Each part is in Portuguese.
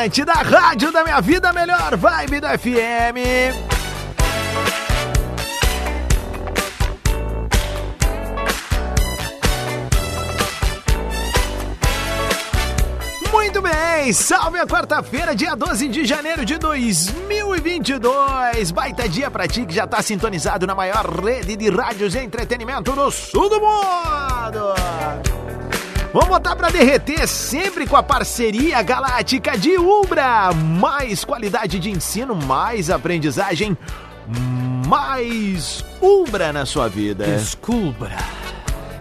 Atlântida, rádio da minha vida, melhor vibe do FM. Muito bem, salve a quarta-feira, dia 12 de janeiro de 2022. Baita dia pra ti que já tá sintonizado na maior rede de rádios e entretenimento do sul do mundo. Vamos botar pra derreter sempre com a parceria galáctica de Ubra. Mais qualidade de ensino, mais aprendizagem, mais Ubra na sua vida. Descubra.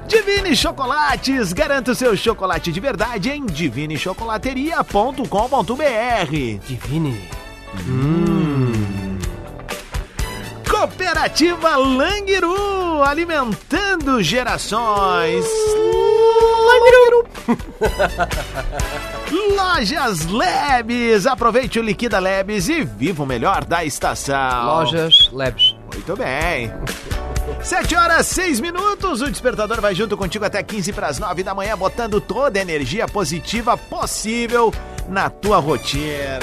Divine Chocolates, garanta o seu chocolate de verdade em divinechocolateria.com.br. Divine. Cooperativa Langiru, alimentando gerações. Lojas Lebes, aproveite o Liquida Lebes e viva o melhor da estação. Lojas Labs. Muito bem. 7 horas 6 minutos, o despertador vai junto contigo até 15 para as 9 da manhã, botando toda a energia positiva possível na tua rotina.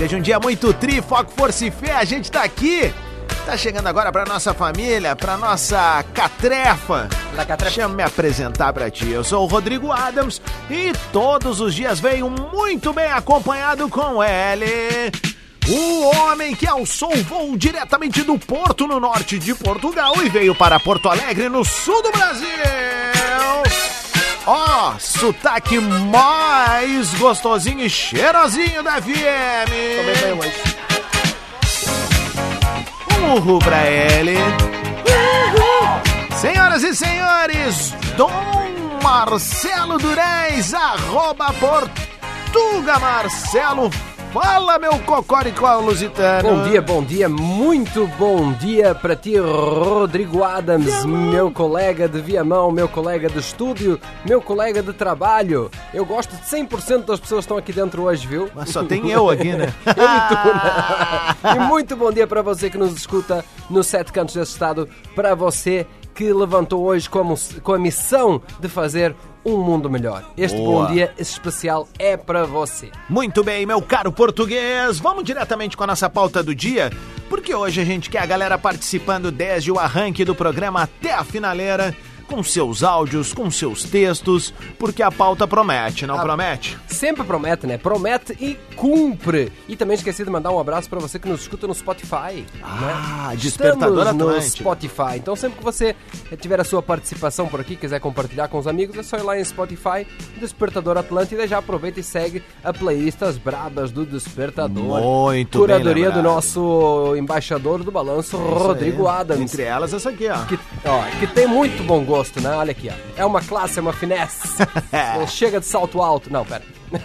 Seja um dia muito tri, foco, força e fé, a gente tá aqui. Tá chegando agora pra nossa família, pra nossa catrefa. La catrefa. Deixa eu me apresentar pra ti. Eu sou o Rodrigo Adams e todos os dias venho muito bem acompanhado com ele. O homem que alçou o voo diretamente do Porto, no norte de Portugal, e veio para Porto Alegre, no sul do Brasil. Ó, sotaque mais gostosinho e cheirosinho da FM. Um uhul pra ele. Senhoras e senhores, Dom Marcelo Durães, arroba Portuga Marcelo. Fala, meu cocoricó lusitano. Bom dia, bom dia, muito bom dia para ti, Rodrigo Adams, meu colega de Viamão, meu colega de estúdio, meu colega de trabalho. Eu gosto de 100% das pessoas que estão aqui dentro hoje, viu? Mas só tem eu aqui, né? Eu e tu, né? E muito bom dia para você que nos escuta nos sete cantos desse estado, para você que levantou hoje como, com a missão de fazer um mundo melhor. Este Boa. bom dia especial é para você. Muito bem, meu caro português. Vamos diretamente com a nossa pauta do dia, porque hoje a gente quer a galera participando desde o arranque do programa até a finaleira, com seus áudios, com seus textos, porque a pauta promete, não Ah. promete? Sempre promete, né? Promete e cumpre. E também esqueci de mandar um abraço para você que nos escuta no Spotify. Ah, né? Despertador Estamos no. Spotify. Então sempre que você tiver a sua participação por aqui, quiser compartilhar com os amigos, é só ir lá em Spotify, Despertador Atlântida, e já aproveita e segue a playlist As Brabas do Despertador. Muito Curadoria do nosso embaixador do balanço, Rodrigo Isso aí. Adams. Entre elas, essa aqui, ó. Que, ó, que tem muito bom gosto, né? Olha aqui, ó. É uma classe, é uma finesse. Não chega de salto alto. Não, pera. que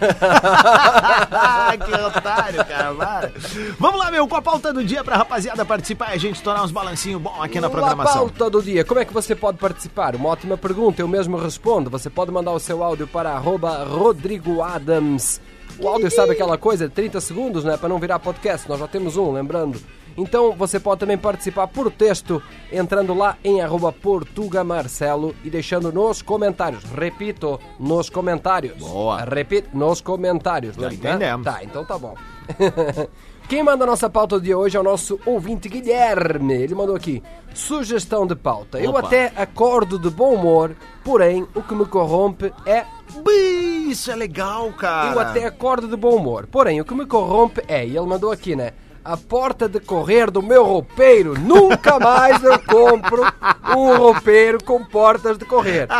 otário, cara. para. Vamos lá, meu, com a pauta do dia pra rapaziada participar e a gente estourar uns balancinhos bons aqui na programação. pauta do dia, como é que você pode participar? Uma ótima pergunta, eu mesmo respondo. Você pode mandar o seu áudio para arroba Rodrigo Adams. O áudio sabe aquela coisa, 30 segundos, né? Para não virar podcast, nós já temos um, lembrando. Então você pode também participar por texto, entrando lá em arroba Portuga Marcelo e deixando nos comentários. Repito, nos comentários. Boa. Repito, nos comentários. Já né? entendemos. Tá, então tá bom. Quem manda a nossa pauta de hoje é o nosso ouvinte Guilherme. Ele mandou aqui: sugestão de pauta. Eu Opa. até acordo de bom humor, porém o que me corrompe é. Isso é legal, cara. Eu até acordo de bom humor, porém o que me corrompe é. E ele mandou aqui, né? A porta de correr do meu roupeiro. Nunca mais eu compro um roupeiro com portas de correr.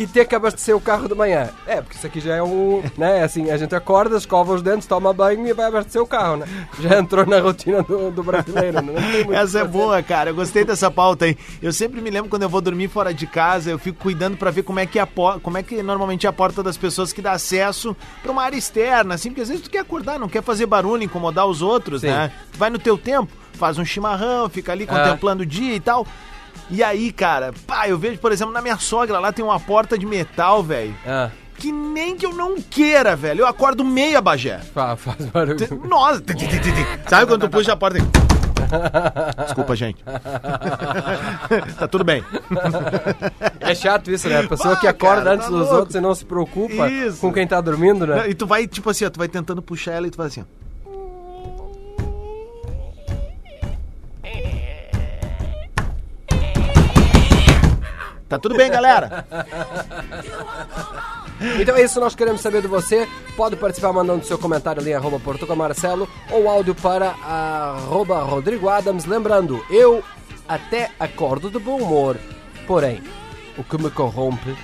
E ter que abastecer o carro de manhã. É, porque isso aqui já é um. Né? Assim, a gente acorda, escova os dentes, toma banho e vai abastecer o carro, né? Já entrou na rotina do, do brasileiro, né? Essa é boa, cara. Eu gostei dessa pauta aí. Eu sempre me lembro quando eu vou dormir fora de casa, eu fico cuidando pra ver como é que é a como é que normalmente é a porta das pessoas que dá acesso pra uma área externa, assim, porque às vezes tu quer acordar, não quer fazer barulho, incomodar os outros, Sim. né? Tu vai no teu tempo, faz um chimarrão, fica ali contemplando o dia e tal. E aí, cara, pá, eu vejo, por exemplo, na minha sogra lá tem uma porta de metal, velho. Ah, Que nem que eu não queira, velho. Eu acordo meio Bagé. fa- faz barulho. Nossa, sabe quando tu puxa a porta? Desculpa, gente. tá tudo bem. É chato isso, né? A pessoa Bah, que acorda cara, antes tá dos louco. outros e não se preocupa Isso. com quem tá dormindo, né? E tu vai, tipo assim, ó, tu vai tentando puxar ela e tu faz assim, ó. Tá tudo bem, galera? Então é isso, nós queremos saber de você. Pode participar mandando seu comentário ali, arroba Marcelo, ou áudio para arroba Rodrigo Adams. Lembrando, eu até acordo de bom humor, porém, o que me corrompe.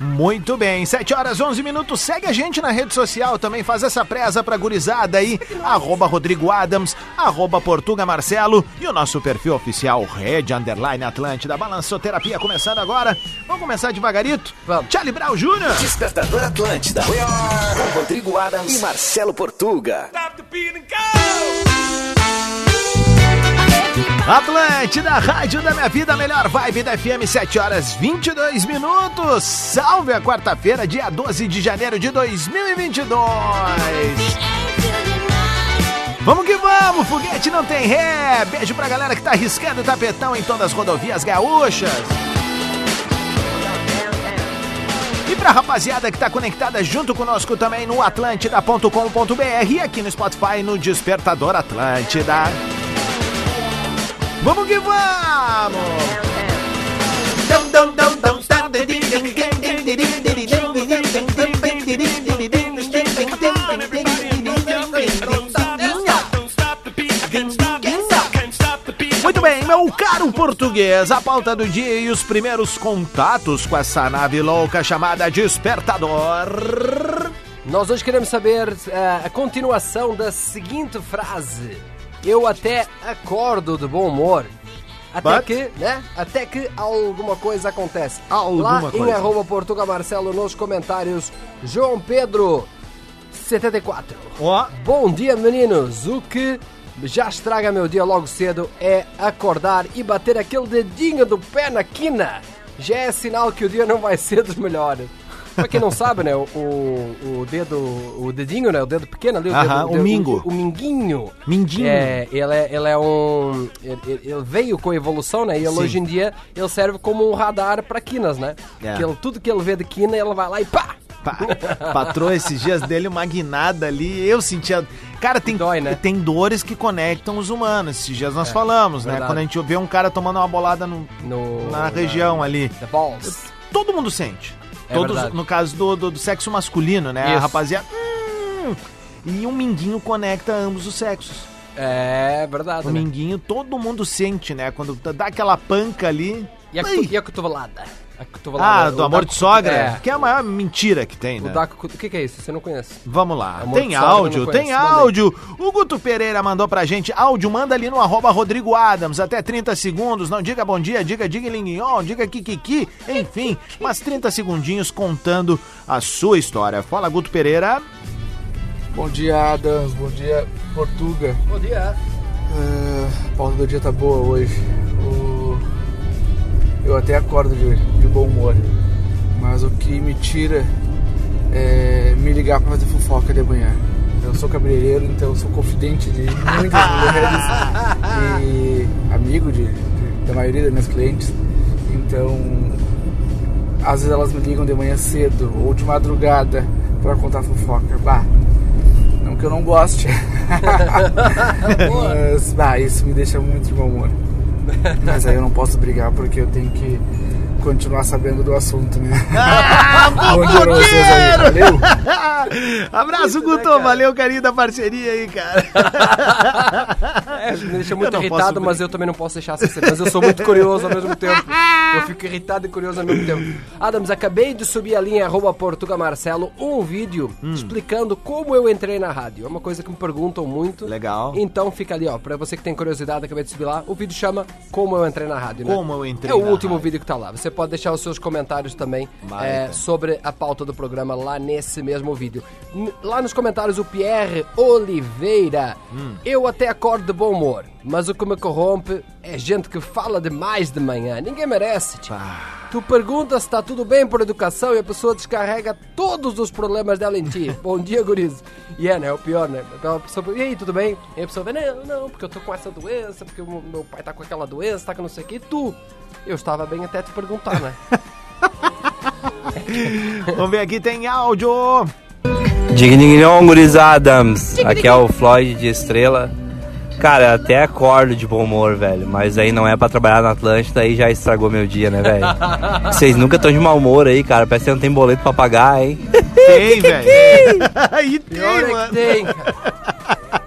Muito bem, 7 horas 11 minutos. Segue a gente na rede social também, faz essa presa pra gurizada aí. Arroba Rodrigo Adams, arroba Portuga Marcelo e o nosso perfil oficial Rede Underline Atlântida. Balançoterapia começando agora. Vamos começar devagarito? Vamos. Charlie Brown Jr. Despertador Atlântida. Com Rodrigo Adams e Marcelo Portuga. Atlântida, rádio da minha vida, melhor vibe da FM, 7 horas 22 minutos. Salve a quarta-feira, dia 12 de janeiro de 2022. Vamos que vamos, foguete não tem ré. Beijo pra galera que tá arriscando o tapetão em todas as rodovias gaúchas. E pra rapaziada que tá conectada junto conosco também no atlântida.com.br e aqui no Spotify no Despertador Atlântida. Vamos que vamos! Muito bem, meu caro português, a pauta do dia e os primeiros contatos com essa nave louca chamada Despertador. Nós hoje queremos saber eh, a continuação da seguinte frase. Eu até acordo de bom humor. Até But? que, né? Até que alguma coisa acontece. Alguma Lá em coisa. arroba Portuga Marcelo nos comentários, João Pedro 74. Ó, Bom dia, meninos. O que já estraga meu dia logo cedo é acordar e bater aquele dedinho do pé na quina. Já é sinal que o dia não vai ser dos melhores. Pra quem não sabe, né, o, o dedo, o dedinho, né, o dedo pequeno ali, o, Aham, dedo, o mingo. o, minguinho. Mindinho. É, ele é, ele é um, ele, ele veio com a evolução, né, e ele hoje em dia ele serve como um radar pra quinas, né. É. Que ele- tudo que ele vê de quina, ele vai lá e pá, Pá, patroa esses dias dele, uma guinada ali, eu sentia. Cara, tem, Dói, né? tem dores que conectam os humanos. Esses dias nós falamos, né? verdade. Quando a gente vê um cara tomando uma bolada no- no, na região ali. The balls. Todo mundo sente. É Todos, verdade. no caso do, do, do sexo masculino, né? A Isso. rapaziada. hum, e um minguinho conecta ambos os sexos. É verdade, O né? minguinho todo mundo sente, né? Quando dá aquela panca ali. E a, Ai. e a cotovelada? Cotovelada. Ah, do o amor da de sogra? É. Que é a maior mentira que tem, O, né? da, cotu- o que, que é isso? Você não conhece? Vamos lá. Amor tem de sogra, áudio, tem áudio. O Guto Pereira mandou pra gente áudio. Manda ali no arroba Rodrigo Adams, até 30 segundos. Não diga bom dia, diga diga linguinhon, diga kikiki. Enfim, mas 30 segundinhos contando a sua história. Fala, Guto Pereira. Bom dia, Adams. Bom dia, Portuga. Bom dia. Ah, a pauta do dia tá boa hoje. O- Eu até acordo de, de bom humor. Mas o que me tira é me ligar pra fazer fofoca de manhã. Eu sou cabeleireiro, então eu sou confidente de muitas mulheres e amigo de, de- da maioria das minhas clientes. Então, às vezes elas me ligam de manhã cedo ou de madrugada pra contar fofoca. Bah, não que eu não goste. Mas, bah, isso me deixa muito de bom humor. Mas aí eu não posso brigar porque eu tenho que continuar sabendo do assunto, né? Ah, valeu! Abraço, né, Guto. cara? Valeu, carinho da parceria aí, cara. É, me deixa muito irritado, mas eu também não posso deixar essa ser. Mas eu sou muito curioso ao mesmo tempo. Eu fico irritado e curioso ao mesmo tempo. Adams, acabei de subir a linha arroba Portuga Marcelo um vídeo Hum. explicando como eu entrei na rádio. É uma coisa que me perguntam muito. Legal. Então fica ali, ó. Pra você que tem curiosidade, acabei de subir lá. O vídeo chama Como Eu Entrei na Rádio, né? Como eu entrei É o na último rádio. vídeo que tá lá. Você pode deixar os seus comentários também é, sobre a pauta do programa lá nesse mesmo vídeo. Lá nos comentários, o Pierre Oliveira. Hum. Eu até acordo de bom humor, mas o que me corrompe é gente que fala demais de manhã. Ninguém merece, tio. Tu perguntas se tá tudo bem por educação e a pessoa descarrega todos os problemas dela em ti. Bom dia, guris. E é, né? É o pior, né? Então a pessoa, e aí, tudo bem? E a pessoa vê, não, não, porque eu tô com essa doença, porque o meu pai tá com aquela doença, tá com não sei o que. E tu? Eu estava bem até te perguntar, né? Vamos ver aqui, tem áudio. Digninhon Adams, aqui é o Floyd de Estrela. Cara, até acordo de bom humor, velho, mas aí não é pra trabalhar na Atlântida aí já estragou meu dia, né, velho? Vocês nunca estão de mau humor aí, cara, parece que não tem boleto pra pagar, hein? Tem, velho. Aí Pior tem, é mano. tem, cara.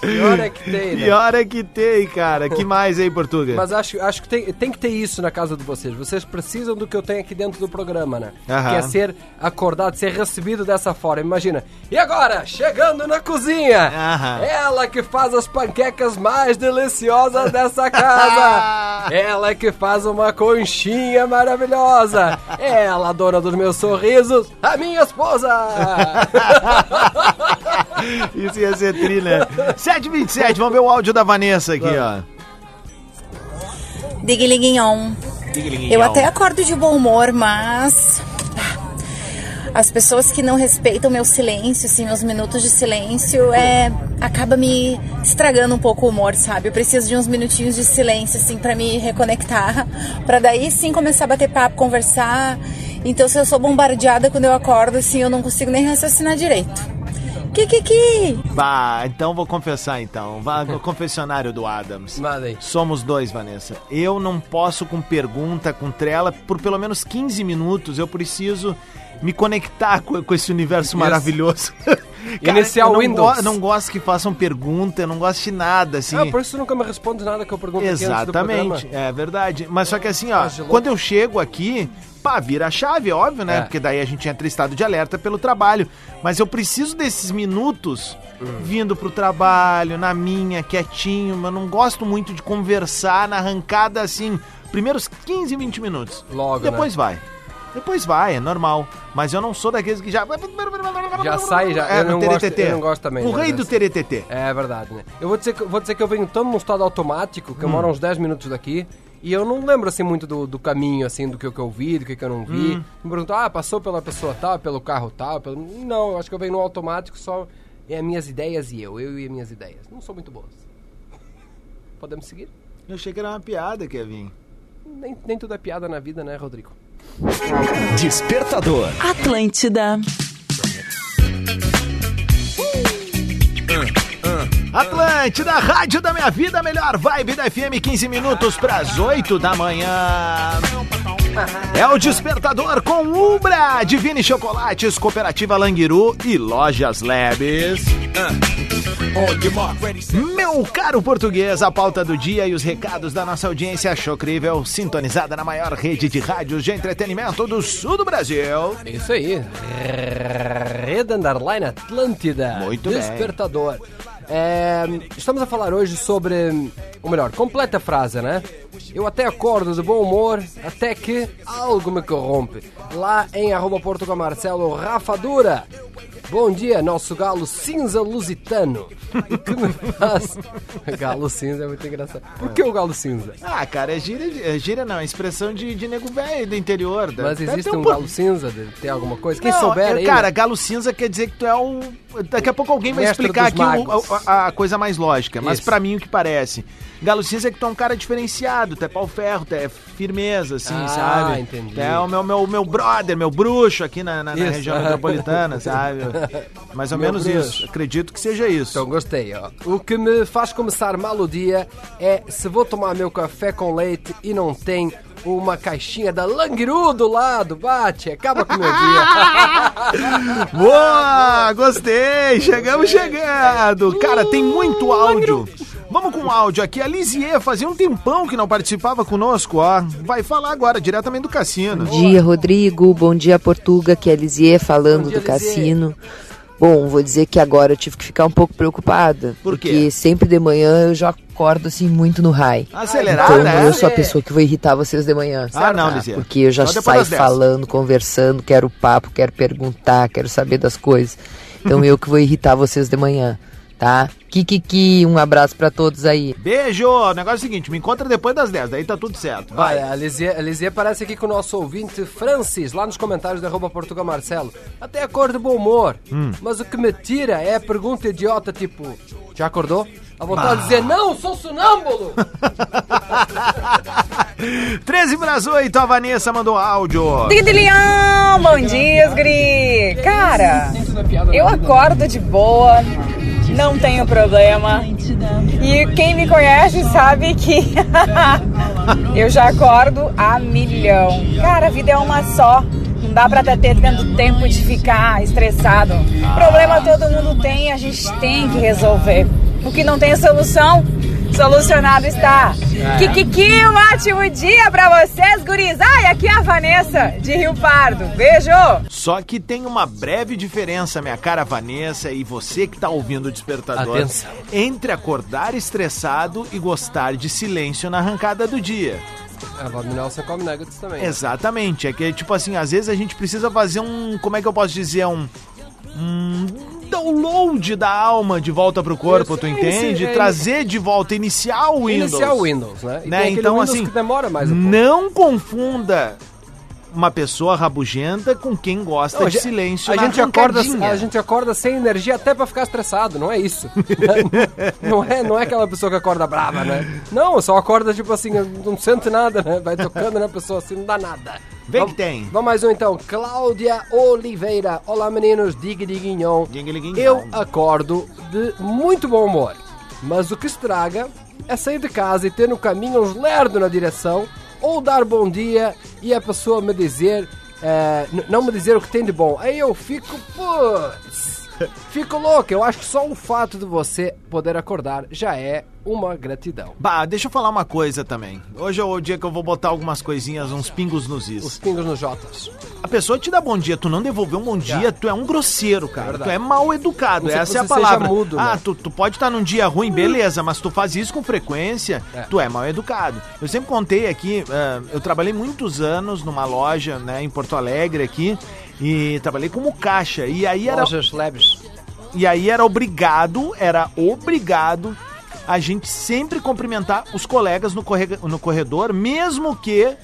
Pior é que tem, né? Pior é que tem, cara. Que mais aí, Portuga? Mas acho, acho que tem, tem que ter isso na casa de vocês. Vocês precisam do que eu tenho aqui dentro do programa, né? Aham. Que é ser acordado, ser recebido dessa forma. Imagina. E agora, chegando na cozinha, Aham. ela que faz as panquecas mais deliciosas dessa casa. ela que faz uma conchinha maravilhosa. Ela, dona dos meus sorrisos, a minha esposa. Isso ia ser tri, né? 727, vamos ver o áudio da Vanessa aqui, ó. Digliguinhon. Eu até acordo de bom humor, mas as pessoas que não respeitam meu silêncio, assim, meus minutos de silêncio, é acaba me estragando um pouco o humor, sabe? Eu preciso de uns minutinhos de silêncio, assim, pra me reconectar, Pra daí sim começar a bater papo, conversar. Então, se eu sou bombardeada quando eu acordo, assim, eu não consigo nem raciocinar direito. Que que que? Bah, então vou confessar então. Vá no confessionário do Adams. Aí. Somos dois, Vanessa. Eu não posso com pergunta, com trela, por pelo menos 15 minutos eu preciso me conectar com, com esse universo maravilhoso. Iniciar eu não Windows. go- não gosto que façam pergunta, eu não gosto de nada, assim. Ah, por isso nunca me responde nada que eu pergunto. Exatamente, é verdade. Mas só que assim, ó, quando eu chego aqui, pá, vira a chave, óbvio, né? É. Porque daí a gente entra em estado de alerta pelo trabalho. Mas eu preciso desses minutos Hum. vindo pro trabalho, na minha, quietinho. Eu não gosto muito de conversar na arrancada assim, primeiros 15, 20 minutos. Logo, né? Depois vai. Depois vai, é normal. Mas eu não sou daqueles que já. Já sai, já. É, eu, não gosto, eu não gosto também. O né, rei do teretetê. É verdade, né? Eu vou dizer que, vou dizer que eu venho tão num estado automático que eu moro uns 10 minutos daqui e eu não lembro assim muito do, do caminho, assim, do que, eu- que eu vi, do que, que eu não vi. Me perguntou, ah, passou pela pessoa tal, pelo carro tal. Pelo... Não, eu acho que eu venho no automático só. É as minhas ideias e eu, eu e as minhas ideias. Não são muito boas. Podemos seguir? Eu achei que era uma piada, Kevin. Nem, nem tudo é piada na vida, né, Rodrigo? Despertador. Atlântida. Atlântida, rádio da minha vida, melhor vibe da FM, 15 minutos para as 8 da manhã. É o Despertador com Ubra, Divine Chocolates, Cooperativa Languiru e Lojas Labs. Meu caro português, a pauta do dia e os recados da nossa audiência chocrível, sintonizada na maior rede de rádios de entretenimento do sul do Brasil. Isso aí. Rede Underline Atlântida. Muito bem. Despertador. É, estamos a falar hoje sobre. Ou melhor, completa a frase, né? Eu até acordo de bom humor, até que algo me corrompe. Lá em arroba Portugal Marcelo Rafa Dura. Bom dia, nosso galo cinza lusitano. Que me faz. Galo cinza é muito engraçado. Por que o galo cinza? Ah, cara, é gíria, é gíria não, é expressão de, de nego velho do interior. Mas Deve existe ter um po- galo cinza? Ter alguma coisa? Quem Não, souber é, aí. Cara, né? galo cinza quer dizer que tu é o. Daqui a pouco alguém vai Mestre explicar aqui o- a, a coisa mais lógica. Mas pra mim o que parece. Galo cinza é que tu é um cara diferenciado, tu é pau ferro, tu é firmeza, assim, Ah, sabe? entendi. Tu é o meu, meu, meu brother, meu bruxo aqui na, na- na região metropolitana, sabe? Mais ou Meu menos bruxo. isso. Acredito que seja isso. Então gostei, ó. O que me faz começar mal o dia é se vou tomar meu café com leite e não tem uma caixinha da Langiru do lado, bate, acaba com o meu dia. Boa! Gostei! Chegamos chegando! Cara, tem muito áudio. Vamos com o áudio aqui. A Lisier fazia um tempão que não participava conosco, ó. Vai falar agora, diretamente do cassino. Bom dia, Rodrigo. Bom dia, Portuga, que é a Lisier falando dia, do cassino. Bom, vou dizer que agora eu tive que ficar um pouco preocupada. Por quê? Porque sempre de manhã eu já acordo assim muito no high. Acelerada, Então é? eu sou a pessoa que vou irritar vocês de manhã. Ah, não, Lisier. Porque eu já Só saio das 10. falando, conversando, quero papo, quero perguntar, quero saber das coisas. Então eu que vou irritar vocês de manhã, tá? Kikiki, um abraço pra todos aí. Beijo! O negócio é o seguinte, me encontra depois das 10, daí tá tudo certo. Vai. Vai, a Lisier, a Lisier aparece aqui com o nosso ouvinte Francis, lá nos comentários da arroba Portugal Marcelo. Até a cor de bom humor. Hum. Mas o que me tira é a pergunta idiota, tipo, já acordou? A vontade de dizer, não, sou sonâmbulo! 13 para as 8, a Vanessa mandou áudio. Tidilião, bom dia, Gri. Cara, eu acordo de boa, não tenho problema. E quem me conhece sabe que eu já acordo a milhão. Cara, a vida é uma só. Não dá pra ter tendo tempo de ficar estressado. Problema todo mundo tem, a gente tem que resolver. O que não tem solução, solucionado está. Kikiki, um ótimo dia pra vocês, guris. Ai, aqui é a Vanessa, de Rio Pardo. Beijo! Só que tem uma breve diferença, minha cara Vanessa e você que tá ouvindo o despertador, Atenção. entre acordar estressado e gostar de silêncio na arrancada do dia. A Valdo Nelson come nuggets também. né? Exatamente, é que tipo assim, às vezes a gente precisa fazer um, como é que eu posso dizer, um um download da alma de volta pro corpo, tu é, entende? é, Trazer de volta, iniciar o Windows. Iniciar o Windows, né? E Né, então, Windows assim, que demora mais um pouco. Não confunda uma pessoa rabugenta com quem gosta Não, de silêncio a gente acorda, a gente acorda sem energia até pra ficar estressado, não é isso. não é, não é aquela pessoa que acorda brava, né? Não, só acorda tipo assim, não sente nada, né? Vai tocando na pessoa assim, não dá nada. Vem que tem. Vamos mais um então. Cláudia Oliveira. Olá meninos, diga. Diga-lhe-guinhon. Eu acordo de muito bom humor. Mas o que estraga é sair de casa e ter no caminho uns lerdo na direção, ou dar bom dia e a pessoa me dizer, n- não me dizer o que tem de bom. Aí eu fico, putz, fico louco. Eu acho que só o fato de você poder acordar já é uma gratidão. Bah, deixa eu falar uma coisa também. Hoje é o dia que eu vou botar algumas coisinhas, uns pingos nos is. Os pingos nos jotas. A pessoa te dá bom dia, tu não devolveu um bom dia, tu é um grosseiro, cara. verdade. tu é mal educado, essa é a palavra. mudo, ah, né? tu, tu pode estar num dia ruim, beleza, mas tu faz isso com frequência, É. tu é mal educado. Eu sempre contei aqui, ah, eu trabalhei muitos anos numa loja, né, em Porto Alegre aqui, e trabalhei como caixa. E aí era, Lojas leves. e aí era obrigado, era obrigado a gente sempre cumprimentar os colegas no, corre- no corredor, mesmo que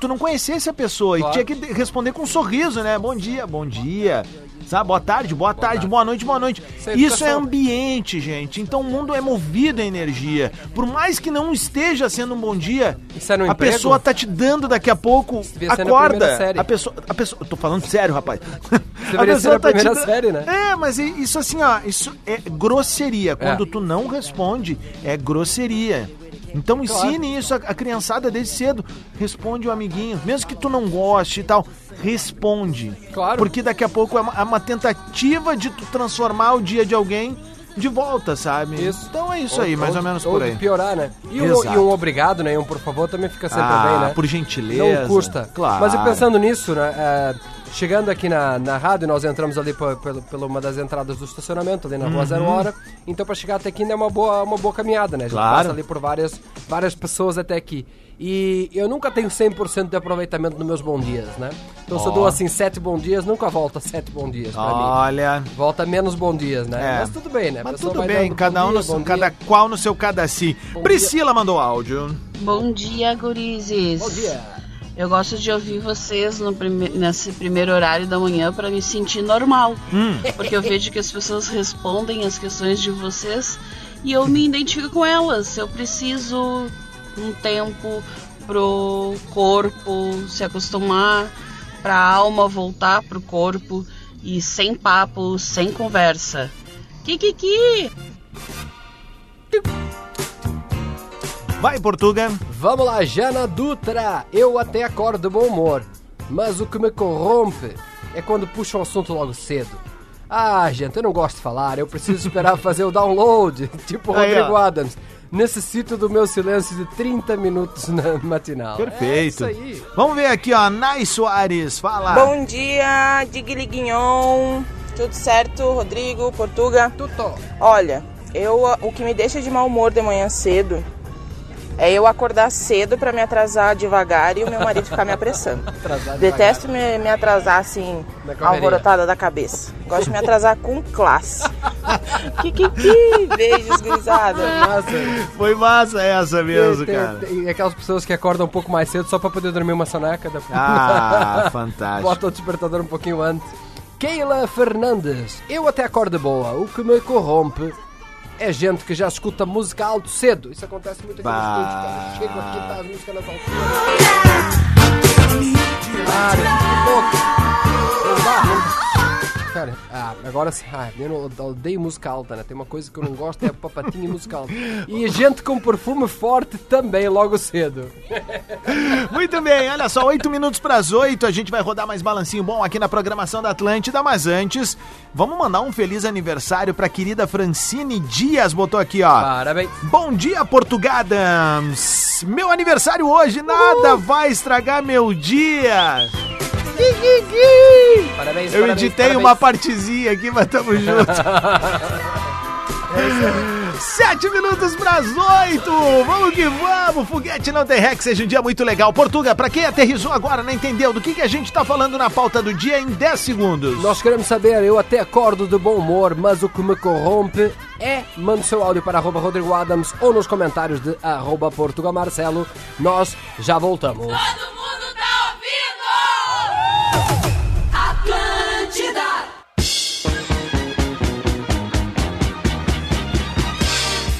tu não conhecesse a pessoa Claro. e tinha que responder com um sorriso, né? Bom dia, bom dia. Sabe? Boa tarde, boa, tarde, boa noite, boa noite. Isso é Isso é ambiente, gente. Então o mundo é movido a energia. Por mais que não esteja sendo um bom dia, é a emprego? pessoa tá te dando daqui a pouco. Acorda. série. A pessoa, a pessoa. Eu tô falando sério, rapaz. ser na tá te série, né? É, mas i- isso assim, ó, isso é grosseria. Quando É. tu não responde, é grosseria. Então ensine isso a, criançada desde cedo. Responde o amiguinho. Mesmo que tu não goste e tal, responde. Claro. Porque daqui a pouco é uma, é uma tentativa de tu transformar o dia de alguém de volta, sabe? Isso. Então é isso aí, mais ou, menos por ou aí. de piorar, né? E um, e um obrigado, né? E um por favor também fica sempre Ah, bem, né? por gentileza. Não custa. Claro. Mas e pensando nisso, né? é, chegando aqui na, na rádio, nós entramos ali por, pelo- pela uma das entradas do estacionamento, ali na rua Zero Hora. Então, pra chegar até aqui ainda é uma boa, uma boa caminhada, né? A gente Uhum. Claro. passa ali por várias, várias pessoas até aqui. E eu nunca tenho 100% de aproveitamento nos meus bons dias, né? Então, se eu Ó. dou assim sete bons dias, nunca volta sete bons dias pra mim. Olha. Volta menos bons dias, né? É. Mas tudo bem, né? A Mas pessoa tudo vai bem, dando cada bom um dia, no, bom cada dia. qual no seu cadaci. Bom Priscila mandou áudio. Bom dia, gurizes. Bom dia. Eu gosto de ouvir vocês no prime- nesse primeiro horário da manhã para me sentir normal. Hum. Porque eu vejo que as pessoas respondem as questões de vocês e eu me identifico com elas. Eu preciso um tempo pro corpo se acostumar, pra alma voltar pro corpo e sem papo, sem conversa. Kikiki! Vai, Portuga. Vamos lá, Jana Dutra. Eu até acordo de bom humor, mas o que me corrompe é quando puxam o assunto logo cedo. Ah, gente, eu não gosto de falar, eu preciso esperar fazer o download, tipo Aí, Rodrigo ó. Adams. Necessito do meu silêncio de 30 minutos na matinal. Perfeito. É isso aí. Vamos ver aqui, ó. Nai Soares, fala. Bom dia, Digliguignon. Tudo certo, Rodrigo, Portuga? Tudo. Olha, eu, o que me deixa de mau humor de manhã cedo é eu acordar cedo pra me atrasar devagar e o meu marido ficar me apressando. Detesto me, me atrasar assim, alvorotada da cabeça. Gosto de me atrasar com classe. que, que, que. Beijos, gurizada. Nossa, Foi massa essa mesmo, tem, cara. tem- tem aquelas pessoas que acordam um pouco mais cedo só pra poder dormir uma soneca. Da... Ah, fantástico. Bota o despertador um pouquinho antes. Keila Fernandes. Eu até acordo boa. O que me corrompe é gente que já escuta música alto cedo. Isso acontece muito aqui Bah. no estúdio, cara. Chego aqui e tá as músicas nas alturas. Para, que louco. Cara, ah, agora ah, eu não odeio música alta, né? Tem uma coisa que eu não gosto é a papatinha e música alta. E gente com perfume forte também, logo cedo. Muito bem, olha só, 8 minutos para as 8, a gente vai rodar mais balancinho bom aqui na programação da Atlântida, mas antes, vamos mandar um feliz aniversário pra querida Francine Dias, botou aqui, ó. Parabéns. Bom dia, Portugadams! Meu aniversário hoje, nada vai estragar meu dia! Parabéns, Eu parabéns, editei parabéns. uma partezinha aqui, mas tamo junto. Sete minutos pras oito! Vamos que vamos! Foguete não tem rec, seja um dia muito legal. Portuga, pra quem aterrizou agora, não entendeu do que, que a gente tá falando na pauta do dia em 10 segundos. Nós queremos saber, eu até acordo de bom humor, mas o que me corrompe é manda o seu áudio para arroba Rodrigo Adams ou nos comentários de arroba Portugal Marcelo. Nós já voltamos.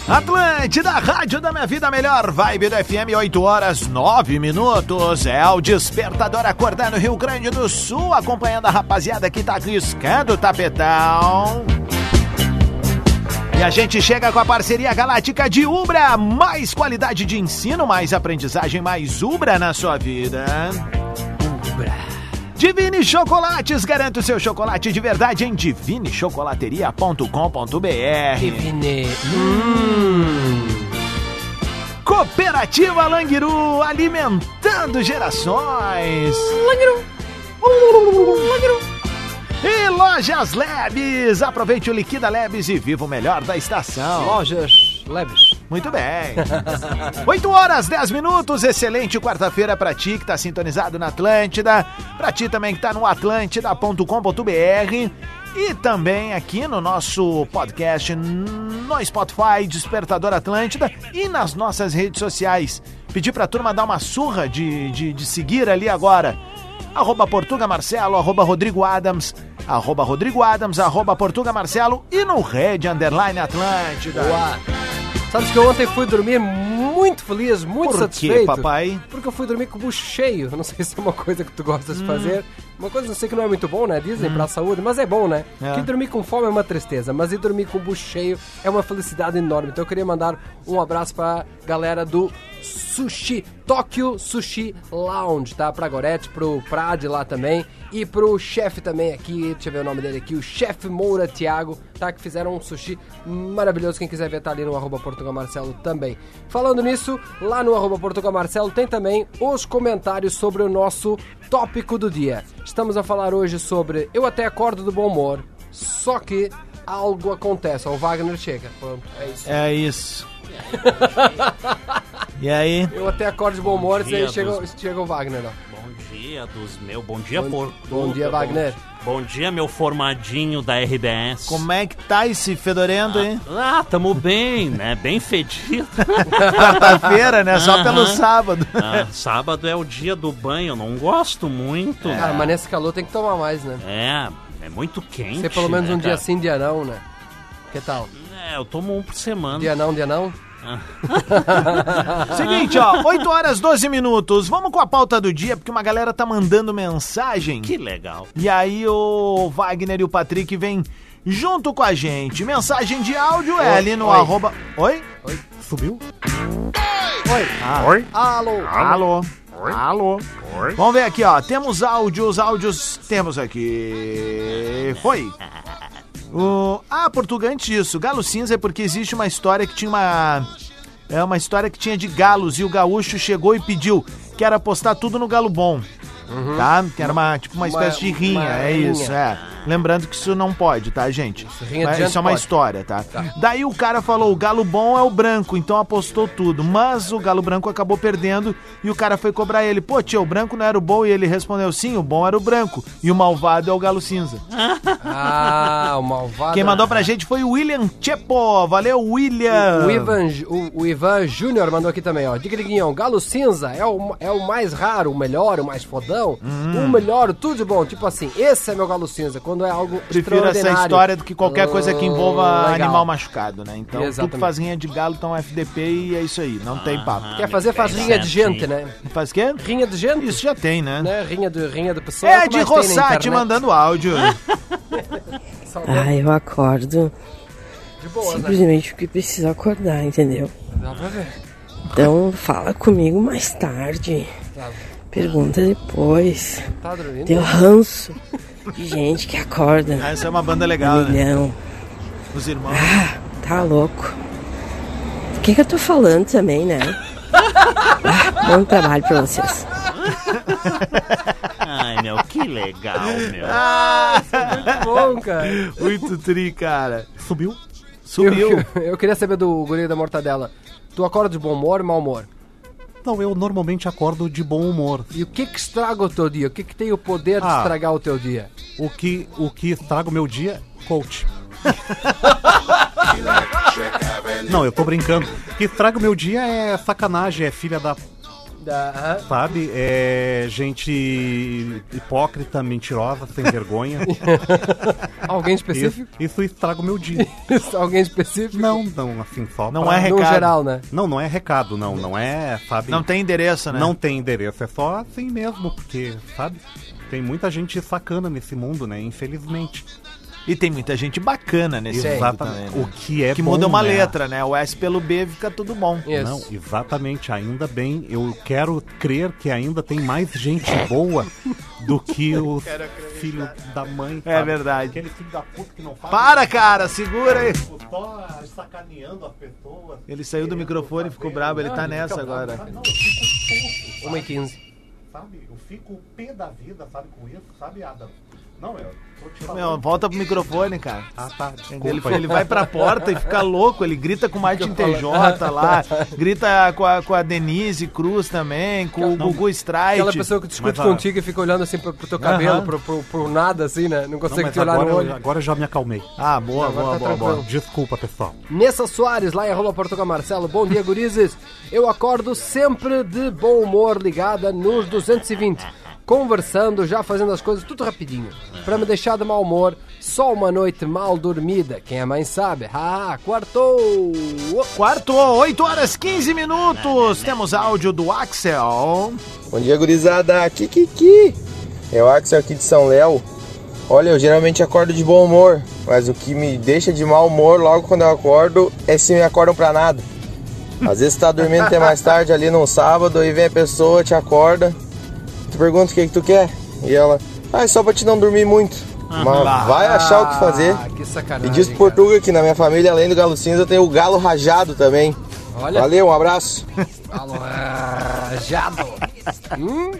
Atlântida, Rádio da Minha Vida Melhor, Vibe do FM, 8 horas 9 minutos. É o despertador acordar no Rio Grande do Sul, acompanhando a rapaziada que tá riscando o tapetão. E a gente chega com a parceria galáctica de Ubra. Mais qualidade de ensino, mais aprendizagem, mais Ubra na sua vida. Divine Chocolates, garanta o seu chocolate de verdade em divinechocolateria.com.br. Divine. Cooperativa Langiru, alimentando gerações. E Lojas Labs, aproveite o Liquida Labs e viva o melhor da estação. Lojas leves. Muito bem. 8 horas, 10 minutos. Excelente quarta-feira pra ti que tá sintonizado na Atlântida. Pra ti também que tá no atlântida.com.br. E também aqui no nosso podcast no Spotify, Despertador Atlântida. E nas nossas redes sociais. Pedir pra turma dar uma surra de, de, de seguir ali agora. Arroba Portuga Marcelo, arroba Rodrigo Adams, arroba Rodrigo Adams, arroba Portuga Marcelo e no Red Underline Atlântida. Boa. Sabes que ontem fui dormir muito feliz, muito Por quê, satisfeito. papai? Porque eu fui dormir com o bucho cheio. Não sei se é uma coisa que tu gostas de fazer. Uma coisa que eu sei que não é muito bom, né? Dizem pra saúde, mas é bom, né? É. Que dormir com fome é uma tristeza, mas ir dormir com o bucho cheio é uma felicidade enorme. Então eu queria mandar um abraço pra galera do Sushi, Tokyo Sushi Lounge, tá? Pra Gorete, pro Prade lá também. E pro chefe também aqui, deixa eu ver o nome dele aqui, o chefe Moura Thiago, tá? Que fizeram um sushi maravilhoso. Quem quiser ver, tá ali no arroba Portugal Marcelo também. Falando nisso, lá no arroba Portugal Marcelo tem também os comentários sobre o nosso tópico do dia. Estamos a falar hoje sobre Eu até acordo do bom humor, só que algo acontece. Ó, O Wagner chega. Pronto, é isso. É isso. e aí? Eu até acordo de bom humor e dia aí chega, chega o Wagner, ó. Bom dia dos meu, bom dia Bom- por bom dia, Wagner. Bom, dia meu formadinho da RBS. Como é que tá esse fedorento, hein? Ah, tamo bem, né? Bem fedido. Quarta-feira, né? Só pelo Aham. sábado. Ah, sábado é o dia do banho, eu não gosto muito. Cara, mas nesse calor tem que tomar mais, né? É, é muito quente. Ser pelo menos né, um dia cara? sim, dia não, né? Que tal? É, eu tomo um por semana. Dia não, dia não? Seguinte, ó, 8 horas 12 minutos. Vamos com a pauta do dia, porque uma galera tá mandando mensagem. Que legal. E aí o Wagner e o Patrick vêm junto com a gente. Mensagem de áudio é ali no oi. arroba. Oi? Oi, subiu? Oi. Ah. Oi? Alô. Alô. Oi? Alô. Oi? Vamos ver aqui, ó. Temos áudios, áudios. Temos aqui. Foi. O... Ah, Portugal, antes disso. Galo cinza é porque existe uma história que tinha uma. É uma história que tinha de galos e o gaúcho chegou e pediu que era apostar tudo no galo bom. Tá? Que era uma, tipo uma Uma- espécie de rinha, é isso, é. Lembrando que isso não pode, tá, gente? Mas gente isso é uma pode. história, tá? Daí o cara falou: o galo bom é o branco, então apostou tudo. Mas o galo branco acabou perdendo e o cara foi cobrar ele: pô, tio, o branco não era o bom? E ele respondeu: sim, o bom era o branco. E o malvado é o galo cinza. Ah, o malvado. Quem mandou pra gente foi o William Chepo. Valeu, William. O Ivan, o, o Ivan Júnior mandou aqui também, ó. Diga, Diguinhão, galo cinza é o, é o mais raro, o melhor, o mais fodão, Hum. o melhor, tudo de bom. Tipo assim, esse é meu galo cinza, quando é algo Prefiro essa história do que qualquer coisa que envolva Hum, legal. animal machucado, né? Então, tudo Exatamente. que faz rinha de galo estão FDP e é isso aí, não tem papo. Quer fazer, faz rinha de gente, né? Faz quê? Rinha de gente. Isso já tem, né? né? Rinha de, rinha de pessoa. É de Rossati mandando áudio. Ah, eu acordo De boa, né? simplesmente porque preciso acordar, entendeu? Dá pra ver. Então fala comigo mais tarde. Tá. Pergunta depois. Tá dormindo? Deu ranço de gente que acorda. Ah, essa é uma banda legal, né? Milhão. Os irmãos. Ah, tá louco. O que, que eu tô falando também, né? Ah, bom trabalho pra vocês. Ai, meu, que legal, meu. Ah, Muito bom, cara. Muito tri, cara. Subiu? Subiu. Eu, eu queria saber do guri da mortadela. Tu acorda de bom humor ou mau humor? Não, eu normalmente acordo de bom humor. E o que que estraga o teu dia? O que que tem o poder de Ah. estragar o teu dia? O que, o que estraga o meu dia, coach. Não, eu tô brincando. O que estraga o meu dia é sacanagem, é filha da. Sabe? É gente hipócrita, mentirosa, sem vergonha. Alguém específico? Isso, isso estraga o meu dia. Alguém específico? Não, não, assim, só Não pra- é recado. No geral, né? Não, não é recado, não. Não é, sabe? Não tem endereço, né? Não tem endereço, é só assim mesmo, porque, sabe? Tem muita gente sacana nesse mundo, né? Infelizmente. E tem muita gente bacana nesse Exatamente. também, né? O que é Que bom, muda uma né? letra, né? O S pelo B fica tudo bom. Não, exatamente. Ainda bem, eu quero crer que ainda tem mais gente boa do que o filho da mãe. É sabe? verdade. Aquele filho da puta que não faz. Para, cara, segura aí. Só sacaneando as pessoas. Ele saiu do microfone e ficou bravo, ele tá nessa agora. Não, eu fico puto. 1 e 15. Sabe? Eu fico pé da vida, sabe, com isso, sabe, Adam? Não, eu tô te falando. Meu, volta pro microfone, cara. Ah, tá. Ele, Desculpa. ele vai pra porta e fica louco, ele grita com o Martin TJ lá, grita com a, com a Denise Cruz também, com o Gugu Strike. Aquela pessoa que discute Mas, contigo e fica olhando assim pro, pro teu cabelo, pro, pro, pro nada, assim, né? Não Não, consegue mas te olhar agora, no olho. agora já me acalmei. Ah, boa, Agora boa, tá boa, boa. Desculpa, pessoal. Nessa Soares, lá em arroba Portugal Marcelo. Bom dia, gurizes. Eu acordo sempre de bom humor, ligada nos 220. Conversando, já fazendo as coisas tudo rapidinho. Pra me deixar de mau humor, só uma noite mal dormida. Quem é mãe sabe. Ah, quartou! Quarto, 8 horas 15 minutos. Temos áudio do Axel. Bom dia, gurizada. Kikiki. É o Axel aqui de São Léo. Olha, eu geralmente acordo de bom humor, mas o que me deixa de mau humor logo quando eu acordo é se me acordam pra nada. Às vezes tá dormindo até mais tarde ali num sábado, aí vem a pessoa, te acorda, tu pergunta o que, que tu quer, e ela, ah, é só pra te não dormir muito. Mas vai achar o que fazer. Ah, que E diz pro Portuga que na minha família, além do galo cinza, tem o galo rajado também. Olha. Valeu, um abraço. Alô, Rajado. hum?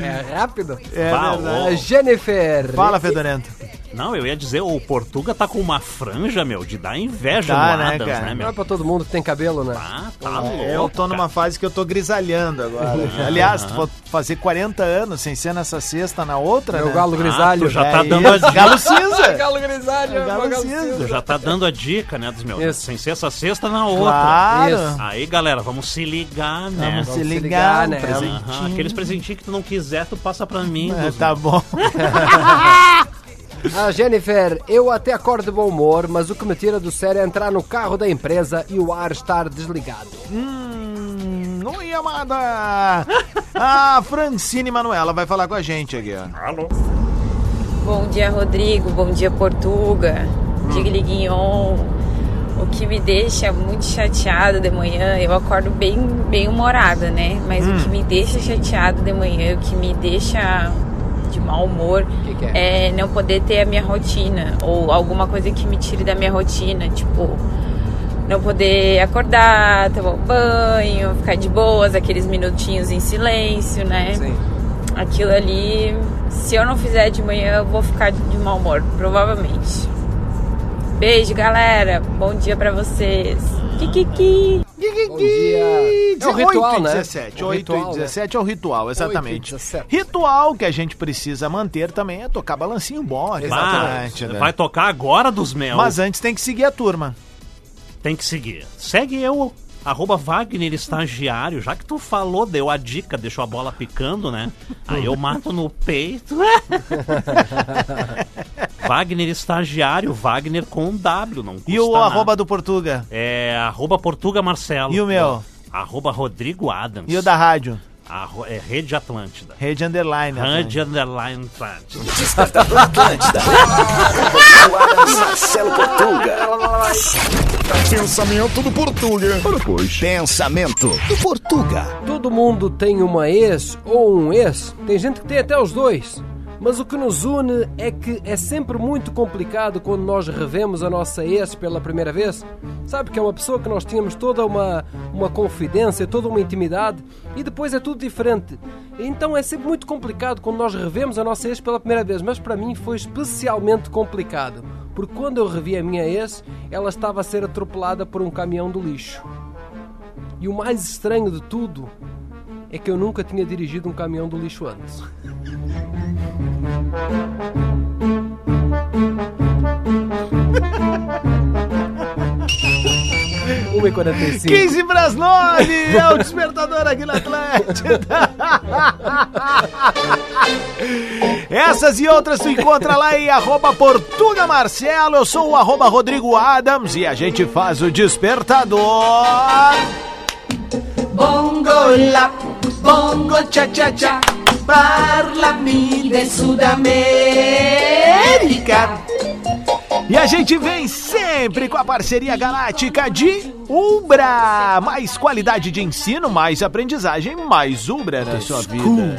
É rápido? É Jennifer. Fala, Fedorento. Não, eu ia dizer, o Portuga tá com uma franja, meu, de dar inveja Tá, no né, Adams, cara? né, Não meu? é pra todo mundo que tem cabelo, né? Ah, tá louco. Eu tô numa fase que eu tô grisalhando agora. Aliás, se for fazer 40 anos sem ser nessa sexta, na outra, Meu né? galo grisalho. tu já É tá dando a isso, dica. Galo cinza. Galo grisalho. Galo galo cinza. Tu já tá dando a dica, né, dos meus. Isso. Sem ser essa sexta na outra. Claro. Isso. Aí, galera, vamos se ligar, né? Vamos se se ligar, ligar, um né? presentinho. Aham, Aqueles presentinhos que tu não quiser, tu passa pra mim. É, tá bom. A Jennifer, eu até acordo de bom humor, mas o que me tira do sério é entrar no carro da empresa e o ar estar desligado. Hum, oi, amada. A Francine Manuela vai falar com a gente aqui. Alô? Bom dia, Rodrigo. Bom dia, Portuga. Diga Guignon. o que me deixa muito chateada de manhã, eu acordo bem, bem humorada, né? Mas Hum. o que me deixa chateada de manhã, o que me deixa de mau humor Que que é? não poder ter a minha rotina ou alguma coisa que me tire da minha rotina, tipo não poder acordar, tomar um banho, ficar de boas, aqueles minutinhos em silêncio, né? Sim. Aquilo ali, se eu não fizer de manhã, eu vou ficar de mau humor, provavelmente. Beijo, galera. Bom dia pra vocês. Kikiki. Bom dia. É o ritual, 8 e né? 17. O 8 ritual, e né? 17 é o ritual, exatamente. 8 e 17. Ritual que a gente precisa manter também é tocar balancinho bom na Bah, Atlântida. vai tocar agora dos mel. Mas antes tem que seguir a turma. Tem que seguir. Segue eu, arroba Wagner Estagiário. Já que tu falou, deu a dica, deixou a bola picando, né? Aí eu mato no peito. Wagner Estagiário, Wagner com W, não custa E o nada. arroba do Portuga? É arroba Portuga Marcelo. E o meu? Arroba Rodrigo Adams. E o da rádio? Arro- é Rede Atlântida. Rede Underline. Rede Underline Atlântida. Despertador Atlântida. Marcelo Portuga. Pensamento do Portuga. Ora, pois. Pensamento do Portuga. Todo mundo tem uma ex ou um ex. Tem gente que tem até os dois. Mas o que nos une é que é sempre muito complicado quando nós revemos a nossa ex pela primeira vez. Sabe que é uma pessoa que nós tínhamos toda uma, uma confidência, toda uma intimidade e depois é tudo diferente. Então é sempre muito complicado quando nós revemos a nossa ex pela primeira vez. Mas para mim foi especialmente complicado. Porque quando eu revi a minha ex, ela estava a ser atropelada por um caminhão do lixo. E o mais estranho de tudo é que eu nunca tinha dirigido um caminhão do lixo antes. Uma e 45. 15 para as 9 é o despertador aqui na Atlântida. Essas e outras tu encontra lá em arroba Portuga Marcelo. Eu sou o arroba Rodrigo Adams e a gente faz o despertador. Bongo la, bongo cha cha cha, parlami de Sudamérica. E a gente vem sempre com a parceria galáctica de Umbra. Mais qualidade de ensino, mais aprendizagem, mais Umbra na sua vida.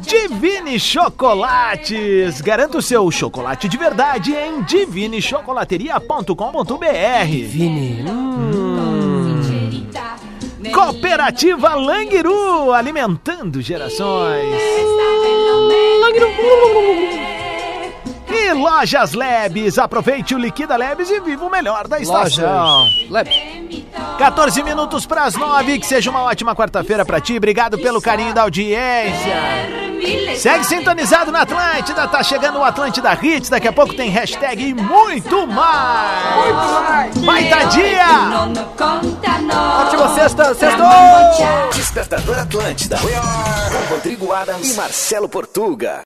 Divine Chocolates. Garanta o seu chocolate de verdade em divinechocolateria.com.br. Divine. Cooperativa Langiru, alimentando gerações. E Lojas Labs, aproveite o Liquida Labs e viva o melhor da estação. Labs. 14 minutos para as 9, que seja uma ótima quarta-feira para ti. Obrigado pelo carinho da audiência. Segue sintonizado na Atlântida, tá chegando o Atlântida Hits, daqui a pouco tem hashtag e muito mais. Muito mais. Baita dia. Ótima sexta, sextou! Despertador Atlântida. Com Rodrigo Adams e Marcelo Portuga.